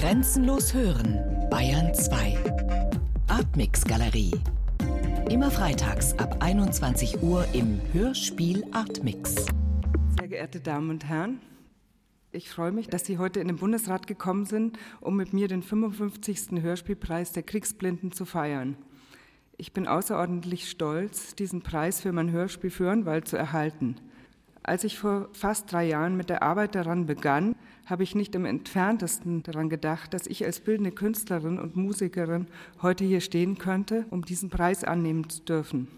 Grenzenlos hören, Bayern 2. Artmix Galerie. Immer freitags ab 21 Uhr im Hörspiel Artmix. Sehr geehrte Damen und Herren, ich freue mich, dass Sie heute in den Bundesrat gekommen sind, um mit mir den 55. Hörspielpreis der Kriegsblinden zu feiern. Ich bin außerordentlich stolz, diesen Preis für mein Hörspiel Föhrenwald zu erhalten. Als ich vor fast drei Jahren mit der Arbeit daran begann, habe ich nicht im entferntesten daran gedacht, dass ich als bildende Künstlerin und Musikerin heute hier stehen könnte, um diesen Preis annehmen zu dürfen.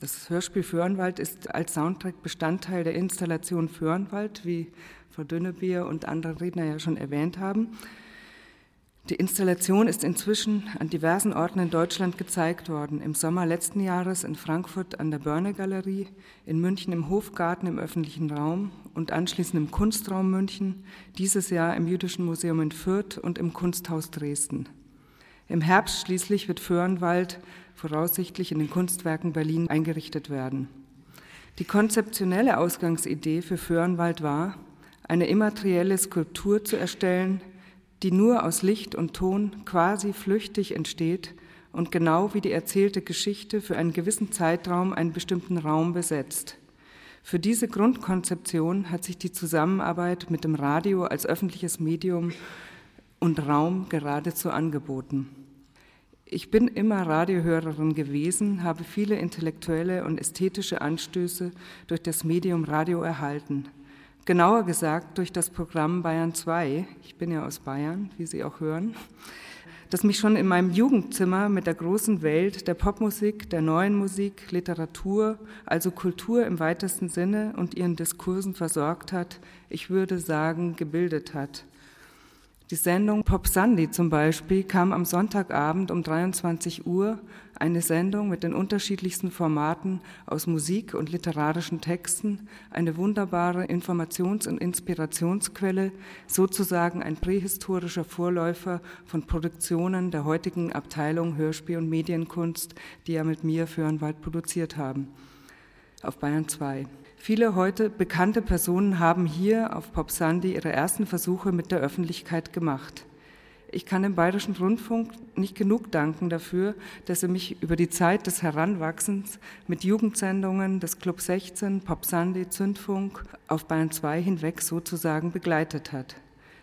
Das Hörspiel Föhrenwald ist als Soundtrack Bestandteil der Installation Föhrenwald, wie Frau Dünnebier und andere Redner ja schon erwähnt haben. Die Installation ist inzwischen an diversen Orten in Deutschland gezeigt worden. Im Sommer letzten Jahres in Frankfurt an der Börne Galerie, in München im Hofgarten im öffentlichen Raum und anschließend im Kunstraum München, dieses Jahr im Jüdischen Museum in Fürth und im Kunsthaus Dresden. Im Herbst schließlich wird Föhrenwald voraussichtlich in den Kunstwerken Berlin eingerichtet werden. Die konzeptionelle Ausgangsidee für Föhrenwald war, eine immaterielle Skulptur zu erstellen, die nur aus Licht und Ton quasi flüchtig entsteht und genau wie die erzählte Geschichte für einen gewissen Zeitraum einen bestimmten Raum besetzt. Für diese Grundkonzeption hat sich die Zusammenarbeit mit dem Radio als öffentliches Medium und Raum geradezu angeboten. Ich bin immer Radiohörerin gewesen, habe viele intellektuelle und ästhetische Anstöße durch das Medium Radio erhalten. Genauer gesagt durch das Programm Bayern 2. Ich bin ja aus Bayern, wie Sie auch hören, das mich schon in meinem Jugendzimmer mit der großen Welt der Popmusik, der neuen Musik, Literatur, also Kultur im weitesten Sinne und ihren Diskursen versorgt hat, ich würde sagen, gebildet hat. Die Sendung Pop Sunday zum Beispiel kam am Sonntagabend um 23 Uhr, eine Sendung mit den unterschiedlichsten Formaten aus Musik und literarischen Texten, eine wunderbare Informations- und Inspirationsquelle, sozusagen ein prähistorischer Vorläufer von Produktionen der heutigen Abteilung Hörspiel und Medienkunst, die ja mit mir Föhrenwald produziert haben, auf Bayern 2. Viele heute bekannte Personen haben hier auf Pop Sandy ihre ersten Versuche mit der Öffentlichkeit gemacht. Ich kann dem Bayerischen Rundfunk nicht genug danken dafür, dass er mich über die Zeit des Heranwachsens mit Jugendsendungen des Club 16, Pop Sandy, Zündfunk auf Bayern 2 hinweg sozusagen begleitet hat.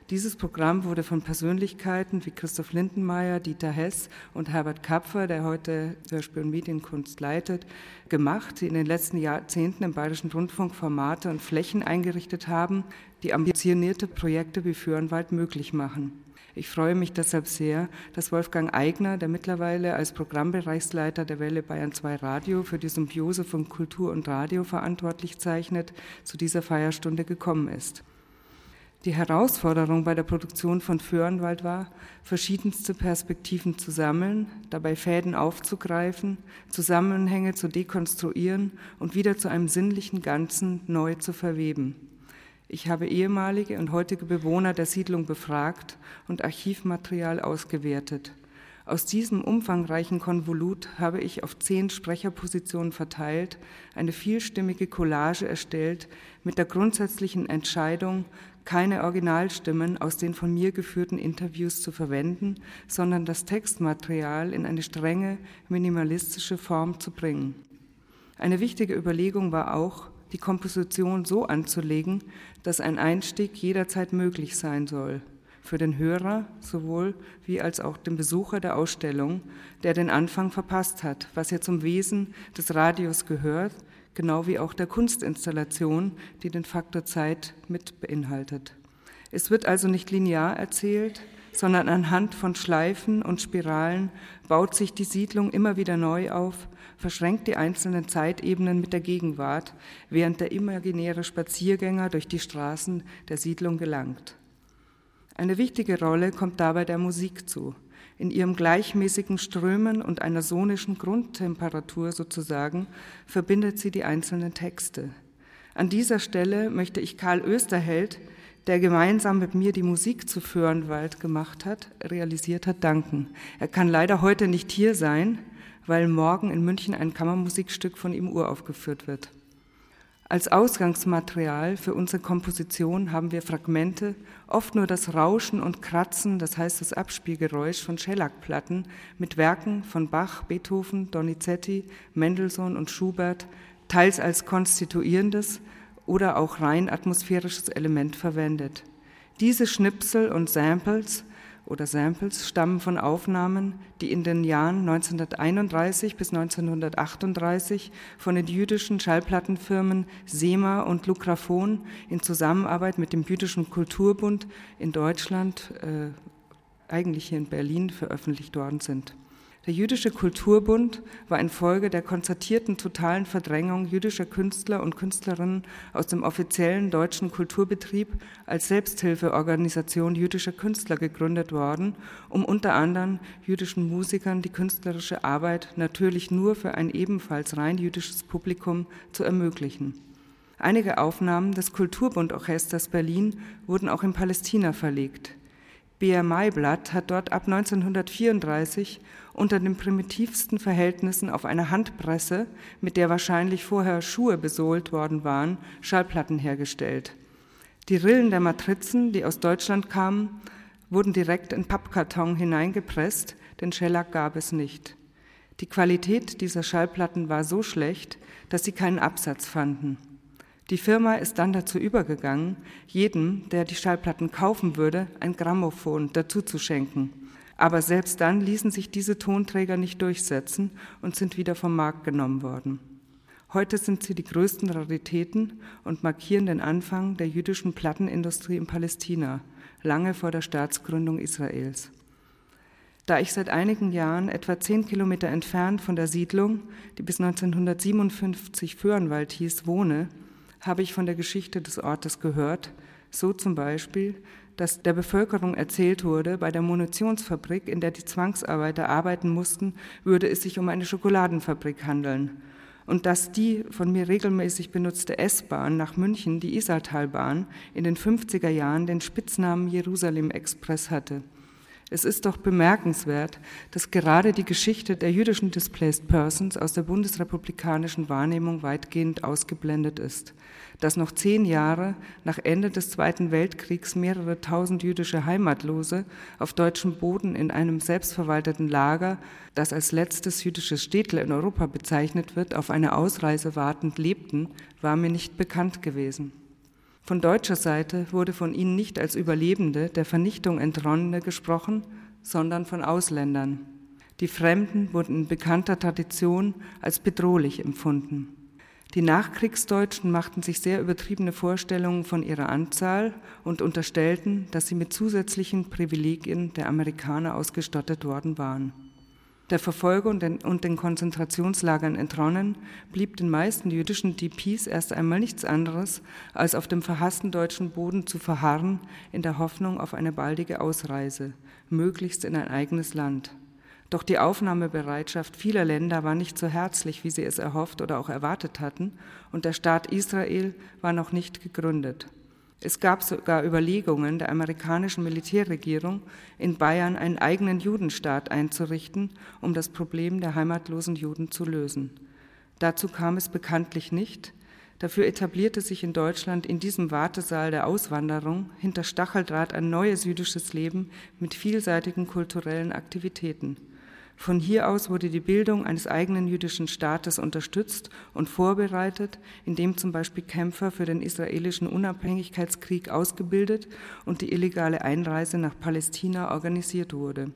Dieses Programm wurde von Persönlichkeiten wie Christoph Lindenmeier, Dieter Hess und Herbert Kapfer, der heute Hörspiel und Medienkunst leitet, gemacht, die in den letzten Jahrzehnten im Bayerischen Rundfunk Formate und Flächen eingerichtet haben, die ambitionierte Projekte wie Föhrenwald möglich machen. Ich freue mich deshalb sehr, dass Wolfgang Eigner, der mittlerweile als Programmbereichsleiter der Welle Bayern 2 Radio für die Symbiose von Kultur und Radio verantwortlich zeichnet, zu dieser Feierstunde gekommen ist. Die Herausforderung bei der Produktion von Föhrenwald war, verschiedenste Perspektiven zu sammeln, dabei Fäden aufzugreifen, Zusammenhänge zu dekonstruieren und wieder zu einem sinnlichen Ganzen neu zu verweben. Ich habe ehemalige und heutige Bewohner der Siedlung befragt und Archivmaterial ausgewertet. Aus diesem umfangreichen Konvolut habe ich auf zehn Sprecherpositionen verteilt eine vielstimmige Collage erstellt mit der grundsätzlichen Entscheidung, keine Originalstimmen aus den von mir geführten Interviews zu verwenden, sondern das Textmaterial in eine strenge, minimalistische Form zu bringen. Eine wichtige Überlegung war auch, die Komposition so anzulegen, dass ein Einstieg jederzeit möglich sein soll, für den Hörer sowohl wie als auch den Besucher der Ausstellung, der den Anfang verpasst hat, was ja zum Wesen des Radios gehört, genau wie auch der Kunstinstallation, die den Faktor Zeit mit beinhaltet. Es wird also nicht linear erzählt, sondern anhand von Schleifen und Spiralen baut sich die Siedlung immer wieder neu auf, verschränkt die einzelnen Zeitebenen mit der Gegenwart, während der imaginäre Spaziergänger durch die Straßen der Siedlung gelangt. Eine wichtige Rolle kommt dabei der Musik zu in ihrem gleichmäßigen Strömen und einer sonischen Grundtemperatur sozusagen verbindet sie die einzelnen Texte. An dieser Stelle möchte ich Karl Österheld, der gemeinsam mit mir die Musik zu Föhrenwald gemacht hat, realisiert hat, danken. Er kann leider heute nicht hier sein, weil morgen in München ein Kammermusikstück von ihm uraufgeführt wird. Als Ausgangsmaterial für unsere Komposition haben wir Fragmente, oft nur das Rauschen und Kratzen, das heißt das Abspielgeräusch von Schellackplatten mit Werken von Bach, Beethoven, Donizetti, Mendelssohn und Schubert, teils als konstituierendes oder auch rein atmosphärisches Element verwendet. Diese Schnipsel und Samples oder Samples stammen von Aufnahmen, die in den Jahren 1931 bis 1938 von den jüdischen Schallplattenfirmen SEMA und Lukraphon in Zusammenarbeit mit dem Jüdischen Kulturbund in Deutschland, äh, eigentlich hier in Berlin, veröffentlicht worden sind. Der Jüdische Kulturbund war infolge der konzertierten totalen Verdrängung jüdischer Künstler und Künstlerinnen aus dem offiziellen deutschen Kulturbetrieb als Selbsthilfeorganisation jüdischer Künstler gegründet worden, um unter anderem jüdischen Musikern die künstlerische Arbeit natürlich nur für ein ebenfalls rein jüdisches Publikum zu ermöglichen. Einige Aufnahmen des Kulturbundorchesters Berlin wurden auch in Palästina verlegt. BR Maiblatt hat dort ab 1934 unter den primitivsten Verhältnissen auf einer Handpresse, mit der wahrscheinlich vorher Schuhe besohlt worden waren, Schallplatten hergestellt. Die Rillen der Matrizen, die aus Deutschland kamen, wurden direkt in Pappkarton hineingepresst, denn Schellack gab es nicht. Die Qualität dieser Schallplatten war so schlecht, dass sie keinen Absatz fanden. Die Firma ist dann dazu übergegangen, jedem, der die Schallplatten kaufen würde, ein Grammophon dazu zu schenken. Aber selbst dann ließen sich diese Tonträger nicht durchsetzen und sind wieder vom Markt genommen worden. Heute sind sie die größten Raritäten und markieren den Anfang der jüdischen Plattenindustrie in Palästina, lange vor der Staatsgründung Israels. Da ich seit einigen Jahren etwa zehn Kilometer entfernt von der Siedlung, die bis 1957 Föhrenwald hieß, wohne, habe ich von der Geschichte des Ortes gehört, so zum Beispiel, dass der Bevölkerung erzählt wurde, bei der Munitionsfabrik, in der die Zwangsarbeiter arbeiten mussten, würde es sich um eine Schokoladenfabrik handeln. Und dass die von mir regelmäßig benutzte S-Bahn nach München, die Isartalbahn, in den 50er Jahren den Spitznamen Jerusalem Express hatte. Es ist doch bemerkenswert, dass gerade die Geschichte der jüdischen Displaced Persons aus der bundesrepublikanischen Wahrnehmung weitgehend ausgeblendet ist. Dass noch zehn Jahre nach Ende des Zweiten Weltkriegs mehrere tausend jüdische Heimatlose auf deutschem Boden in einem selbstverwalteten Lager, das als letztes jüdisches Städtel in Europa bezeichnet wird, auf eine Ausreise wartend lebten, war mir nicht bekannt gewesen. Von deutscher Seite wurde von ihnen nicht als Überlebende der Vernichtung Entronnene gesprochen, sondern von Ausländern. Die Fremden wurden in bekannter Tradition als bedrohlich empfunden. Die Nachkriegsdeutschen machten sich sehr übertriebene Vorstellungen von ihrer Anzahl und unterstellten, dass sie mit zusätzlichen Privilegien der Amerikaner ausgestattet worden waren. Der Verfolgung und den Konzentrationslagern entronnen, blieb den meisten jüdischen DPs erst einmal nichts anderes, als auf dem verhassten deutschen Boden zu verharren, in der Hoffnung auf eine baldige Ausreise, möglichst in ein eigenes Land. Doch die Aufnahmebereitschaft vieler Länder war nicht so herzlich, wie sie es erhofft oder auch erwartet hatten, und der Staat Israel war noch nicht gegründet. Es gab sogar Überlegungen der amerikanischen Militärregierung, in Bayern einen eigenen Judenstaat einzurichten, um das Problem der heimatlosen Juden zu lösen. Dazu kam es bekanntlich nicht. Dafür etablierte sich in Deutschland in diesem Wartesaal der Auswanderung hinter Stacheldraht ein neues jüdisches Leben mit vielseitigen kulturellen Aktivitäten. Von hier aus wurde die Bildung eines eigenen jüdischen Staates unterstützt und vorbereitet, indem zum Beispiel Kämpfer für den israelischen Unabhängigkeitskrieg ausgebildet und die illegale Einreise nach Palästina organisiert wurde.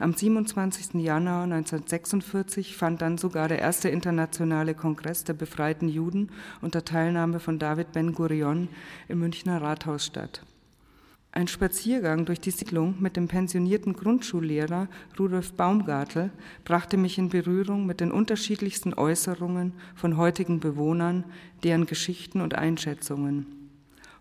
Am 27. Januar 1946 fand dann sogar der erste internationale Kongress der befreiten Juden unter Teilnahme von David Ben-Gurion im Münchner Rathaus statt. Ein Spaziergang durch die Siedlung mit dem pensionierten Grundschullehrer Rudolf Baumgartel brachte mich in Berührung mit den unterschiedlichsten Äußerungen von heutigen Bewohnern, deren Geschichten und Einschätzungen.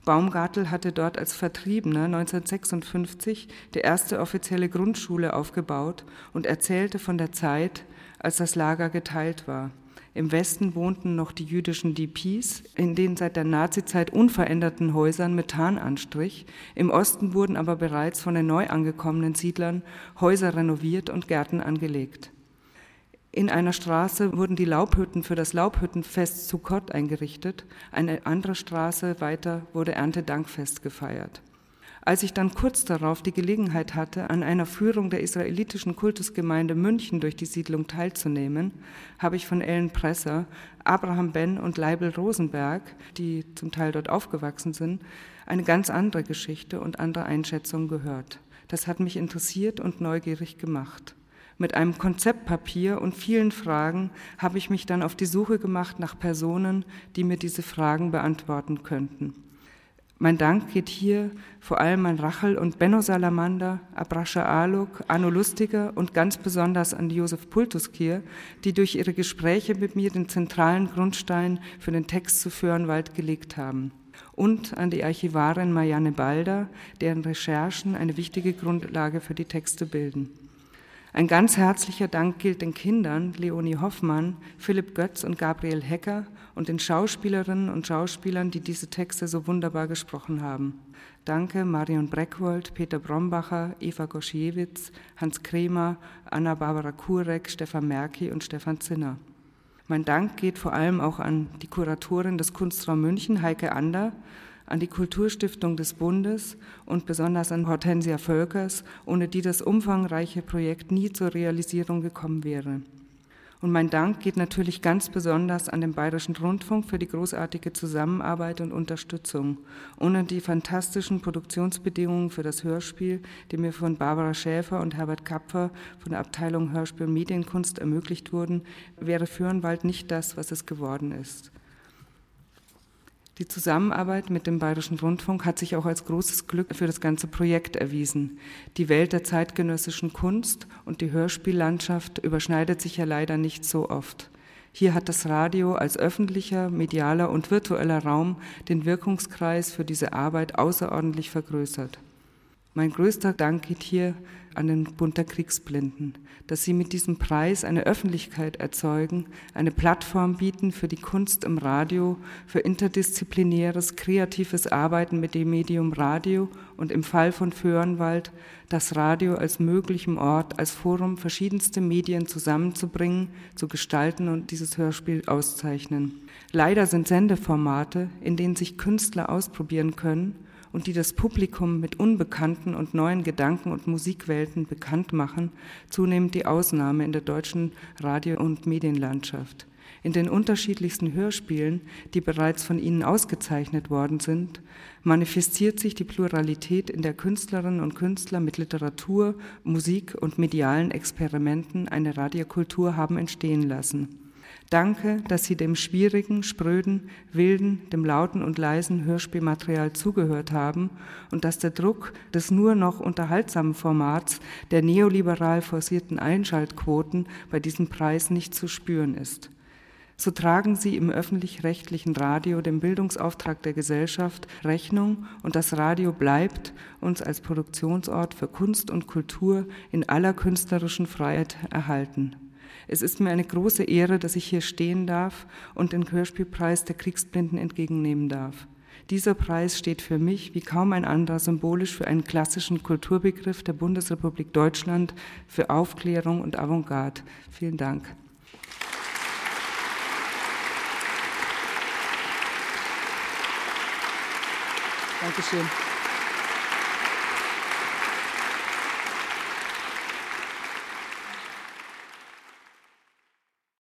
Baumgartel hatte dort als Vertriebener 1956 die erste offizielle Grundschule aufgebaut und erzählte von der Zeit, als das Lager geteilt war. Im Westen wohnten noch die jüdischen DPs in den seit der Nazizeit unveränderten Häusern mit Tarnanstrich. Im Osten wurden aber bereits von den neu angekommenen Siedlern Häuser renoviert und Gärten angelegt. In einer Straße wurden die Laubhütten für das Laubhüttenfest zu Kott eingerichtet. Eine andere Straße weiter wurde Erntedankfest gefeiert. Als ich dann kurz darauf die Gelegenheit hatte, an einer Führung der israelitischen Kultusgemeinde München durch die Siedlung teilzunehmen, habe ich von Ellen Presser, Abraham Ben und Leibel Rosenberg, die zum Teil dort aufgewachsen sind, eine ganz andere Geschichte und andere Einschätzungen gehört. Das hat mich interessiert und neugierig gemacht. Mit einem Konzeptpapier und vielen Fragen habe ich mich dann auf die Suche gemacht nach Personen, die mir diese Fragen beantworten könnten. Mein Dank geht hier vor allem an Rachel und Benno Salamander, Abrascha Aluk, Arno Lustiger und ganz besonders an Josef Pultuskier, die durch ihre Gespräche mit mir den zentralen Grundstein für den Text zu Föhrenwald gelegt haben. Und an die Archivarin Marianne Balder, deren Recherchen eine wichtige Grundlage für die Texte bilden. Ein ganz herzlicher Dank gilt den Kindern Leonie Hoffmann, Philipp Götz und Gabriel Hecker und den Schauspielerinnen und Schauspielern, die diese Texte so wunderbar gesprochen haben. Danke Marion Breckwold, Peter Brombacher, Eva Goschiewicz, Hans Kremer, Anna-Barbara Kurek, Stefan Merki und Stefan Zinner. Mein Dank geht vor allem auch an die Kuratorin des Kunstraum München, Heike Ander, an die Kulturstiftung des Bundes und besonders an Hortensia Völkers, ohne die das umfangreiche Projekt nie zur Realisierung gekommen wäre. Und mein Dank geht natürlich ganz besonders an den Bayerischen Rundfunk für die großartige Zusammenarbeit und Unterstützung. Ohne die fantastischen Produktionsbedingungen für das Hörspiel, die mir von Barbara Schäfer und Herbert Kapfer von der Abteilung Hörspiel Medienkunst ermöglicht wurden, wäre Föhrenwald nicht das, was es geworden ist. Die Zusammenarbeit mit dem Bayerischen Rundfunk hat sich auch als großes Glück für das ganze Projekt erwiesen. Die Welt der zeitgenössischen Kunst und die Hörspiellandschaft überschneidet sich ja leider nicht so oft. Hier hat das Radio als öffentlicher, medialer und virtueller Raum den Wirkungskreis für diese Arbeit außerordentlich vergrößert. Mein größter Dank geht hier an den Bund der Kriegsblinden, dass sie mit diesem Preis eine Öffentlichkeit erzeugen, eine Plattform bieten für die Kunst im Radio, für interdisziplinäres, kreatives Arbeiten mit dem Medium Radio und im Fall von Föhrenwald das Radio als möglichem Ort, als Forum verschiedenste Medien zusammenzubringen, zu gestalten und dieses Hörspiel auszeichnen. Leider sind Sendeformate, in denen sich Künstler ausprobieren können, und die das Publikum mit unbekannten und neuen Gedanken und Musikwelten bekannt machen, zunehmend die Ausnahme in der deutschen Radio- und Medienlandschaft. In den unterschiedlichsten Hörspielen, die bereits von Ihnen ausgezeichnet worden sind, manifestiert sich die Pluralität in der Künstlerinnen und Künstler mit Literatur, Musik und medialen Experimenten eine Radiokultur haben entstehen lassen. Danke, dass Sie dem schwierigen, spröden, wilden, dem lauten und leisen Hörspielmaterial zugehört haben und dass der Druck des nur noch unterhaltsamen Formats der neoliberal forcierten Einschaltquoten bei diesem Preis nicht zu spüren ist. So tragen Sie im öffentlich-rechtlichen Radio dem Bildungsauftrag der Gesellschaft Rechnung und das Radio bleibt uns als Produktionsort für Kunst und Kultur in aller künstlerischen Freiheit erhalten. Es ist mir eine große Ehre, dass ich hier stehen darf und den Hörspielpreis der Kriegsblinden entgegennehmen darf. Dieser Preis steht für mich wie kaum ein anderer symbolisch für einen klassischen Kulturbegriff der Bundesrepublik Deutschland, für Aufklärung und Avantgarde. Vielen Dank. Dankeschön.